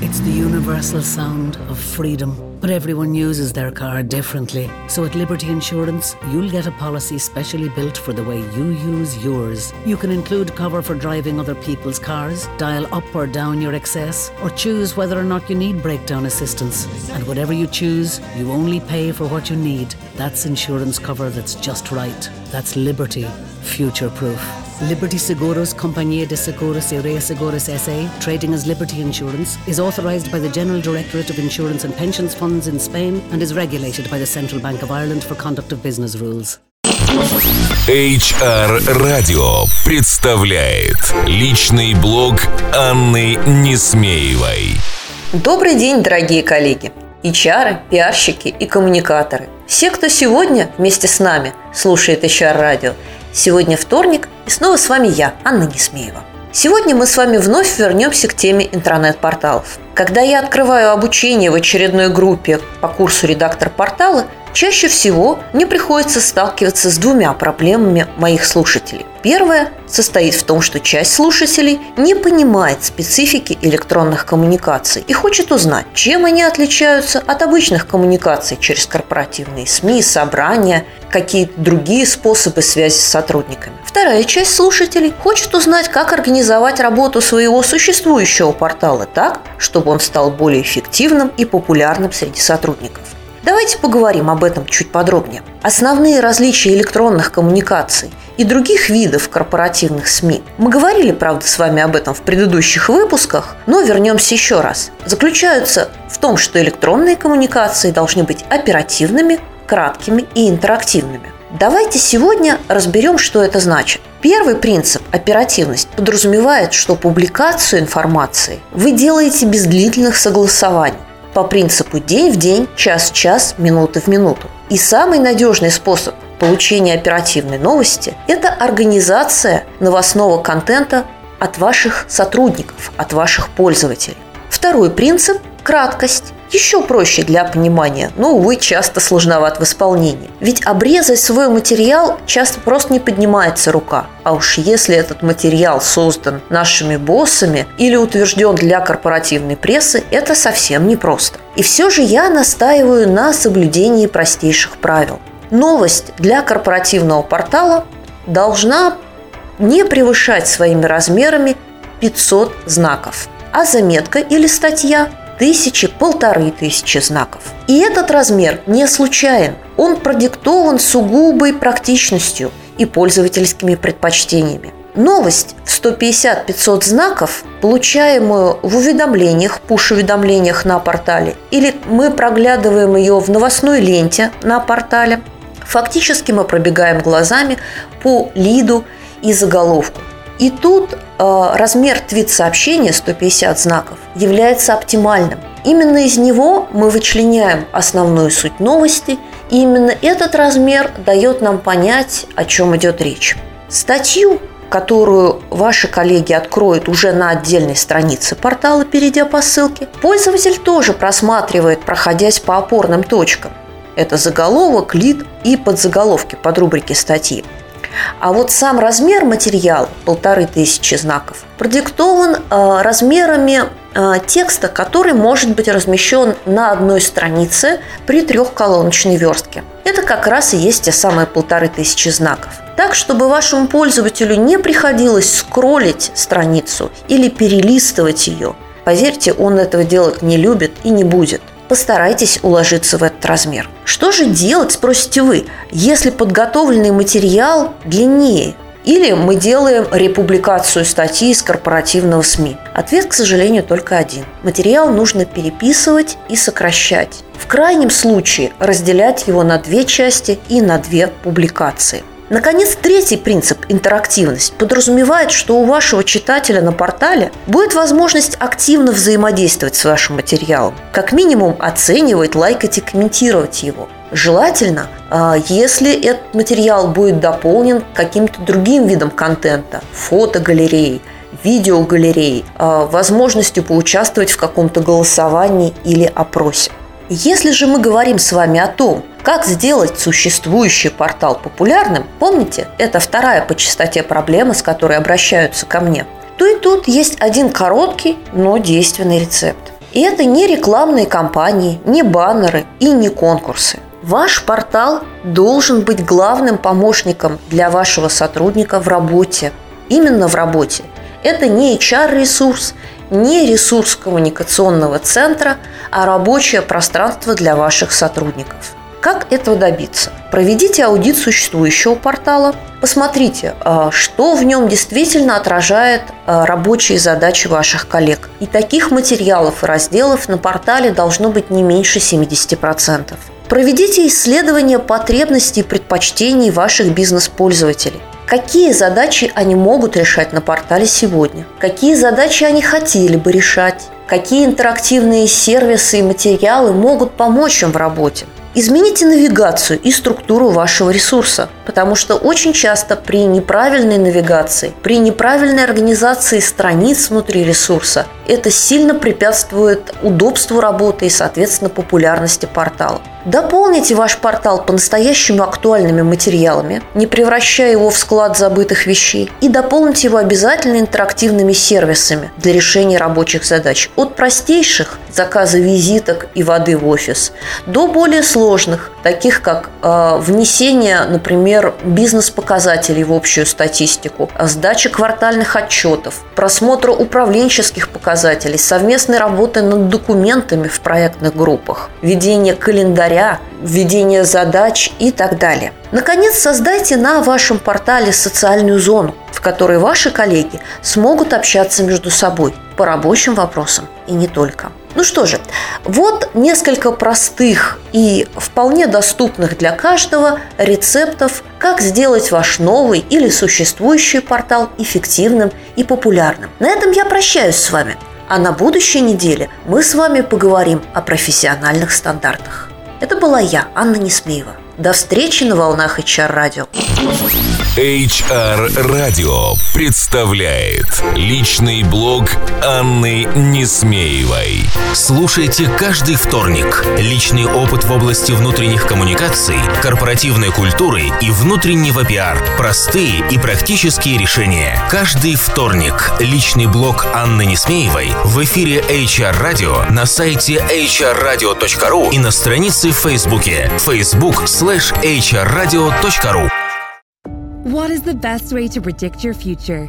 It's the universal sound of freedom. But everyone uses their car differently. So at Liberty Insurance, you'll get a policy specially built for the way you use yours. You can include cover for driving other people's cars, dial up or down your excess, or choose whether or not you need breakdown assistance. And whatever you choose, you only pay for what you need. That's insurance cover that's just right. That's Liberty. Future proof. Liberty Seguros Compañía de Seguros y Reaseguros S.A., trading as Liberty Insurance, is authorized by the General Directorate of Insurance and Pensions Funds in Spain and is regulated by the Central Bank of Ireland for conduct of business rules. HR Radio представляет личный блог Анны Несмеевой. Добрый день, дорогие коллеги! HR, пиарщики и коммуникаторы. Все, кто сегодня вместе с нами слушает HR радио, сегодня вторник, и снова с вами я, Анна Несмеева. Сегодня мы с вами вновь вернемся к теме интернет-порталов. Когда я открываю обучение в очередной группе по курсу «Редактор портала», чаще всего мне приходится сталкиваться с двумя проблемами моих слушателей. Первая состоит в том, что часть слушателей не понимает специфики электронных коммуникаций и хочет узнать, чем они отличаются от обычных коммуникаций через корпоративные СМИ, собрания, какие-то другие способы связи с сотрудниками. Вторая часть слушателей хочет узнать, как организовать работу своего существующего портала так, чтобы он стал более эффективным и популярным среди сотрудников. Давайте поговорим об этом чуть подробнее. Основные различия электронных коммуникаций и других видов корпоративных СМИ. Мы говорили, правда, с вами об этом в предыдущих выпусках, но вернемся еще раз. Заключаются в том, что электронные коммуникации должны быть оперативными, краткими и интерактивными. Давайте сегодня разберем, что это значит. Первый принцип – оперативность – подразумевает, что публикацию информации вы делаете без длительных согласований по принципу день в день, час в час, минуты в минуту. И самый надежный способ получения оперативной новости – это организация новостного контента от ваших сотрудников, от ваших пользователей. Второй принцип – краткость. Еще проще для понимания, но, увы, часто сложноват в исполнении. Ведь обрезать свой материал часто просто не поднимается рука. А уж если этот материал создан нашими боссами или утвержден для корпоративной прессы, это совсем непросто. И все же я настаиваю на соблюдении простейших правил. Новость для корпоративного портала должна не превышать своими размерами 500 знаков, а заметка или статья тысячи, полторы тысячи знаков. И этот размер не случайен. Он продиктован сугубой практичностью и пользовательскими предпочтениями. Новость в 150-500 знаков, получаемую в уведомлениях, пуш-уведомлениях на портале, или мы проглядываем ее в новостной ленте на портале, фактически мы пробегаем глазами по лиду и заголовку. И тут э, размер твит-сообщения 150 знаков является оптимальным. Именно из него мы вычленяем основную суть новости, и именно этот размер дает нам понять, о чем идет речь. Статью, которую ваши коллеги откроют уже на отдельной странице портала, перейдя по ссылке, пользователь тоже просматривает, проходясь по опорным точкам. Это заголовок, лид и подзаголовки под рубрики статьи. А вот сам размер материала, полторы тысячи знаков, продиктован э, размерами э, текста, который может быть размещен на одной странице при трехколоночной верстке. Это как раз и есть те самые полторы тысячи знаков. Так, чтобы вашему пользователю не приходилось скроллить страницу или перелистывать ее. Поверьте, он этого делать не любит и не будет – Постарайтесь уложиться в этот размер. Что же делать, спросите вы, если подготовленный материал длиннее? Или мы делаем републикацию статьи из корпоративного СМИ? Ответ, к сожалению, только один. Материал нужно переписывать и сокращать. В крайнем случае разделять его на две части и на две публикации – Наконец, третий принцип – интерактивность – подразумевает, что у вашего читателя на портале будет возможность активно взаимодействовать с вашим материалом, как минимум оценивать, лайкать и комментировать его. Желательно, а, если этот материал будет дополнен каким-то другим видом контента – фотогалереей, видеогалереей, а, возможностью поучаствовать в каком-то голосовании или опросе. Если же мы говорим с вами о том, как сделать существующий портал популярным, помните, это вторая по частоте проблема, с которой обращаются ко мне, то и тут есть один короткий, но действенный рецепт. И это не рекламные кампании, не баннеры и не конкурсы. Ваш портал должен быть главным помощником для вашего сотрудника в работе. Именно в работе. Это не HR-ресурс, не ресурс коммуникационного центра, а рабочее пространство для ваших сотрудников. Как этого добиться? Проведите аудит существующего портала, посмотрите, а, что в нем действительно отражает а, рабочие задачи ваших коллег. И таких материалов и разделов на портале должно быть не меньше 70%. Проведите исследование потребностей и предпочтений ваших бизнес-пользователей. Какие задачи они могут решать на портале сегодня? Какие задачи они хотели бы решать? Какие интерактивные сервисы и материалы могут помочь им в работе? Измените навигацию и структуру вашего ресурса, потому что очень часто при неправильной навигации, при неправильной организации страниц внутри ресурса это сильно препятствует удобству работы и, соответственно, популярности портала. Дополните ваш портал по-настоящему актуальными материалами, не превращая его в склад забытых вещей, и дополните его обязательно интерактивными сервисами для решения рабочих задач. От простейших заказа визиток и воды в офис до более сложных, таких как э, внесение, например, бизнес-показателей в общую статистику, сдача квартальных отчетов, просмотр управленческих показателей, совместной работы над документами в проектных группах, ведение календаря, введение задач и так далее. Наконец, создайте на вашем портале социальную зону, в которой ваши коллеги смогут общаться между собой по рабочим вопросам и не только. Ну что же, вот несколько простых и вполне доступных для каждого рецептов, как сделать ваш новый или существующий портал эффективным и популярным. На этом я прощаюсь с вами. А на будущей неделе мы с вами поговорим о профессиональных стандартах. Это была я, Анна Несмеева. До встречи на волнах HR Радио. HR Радио представляет личный блог Анны Несмеевой. Слушайте каждый вторник. Личный опыт в области внутренних коммуникаций, корпоративной культуры и внутреннего пиар. Простые и практические решения. Каждый вторник. Личный блог Анны Несмеевой в эфире HR Радио на сайте hrradio.ru и на странице в Фейсбуке. Facebook slash hrradio.ru What is the best way to predict your future?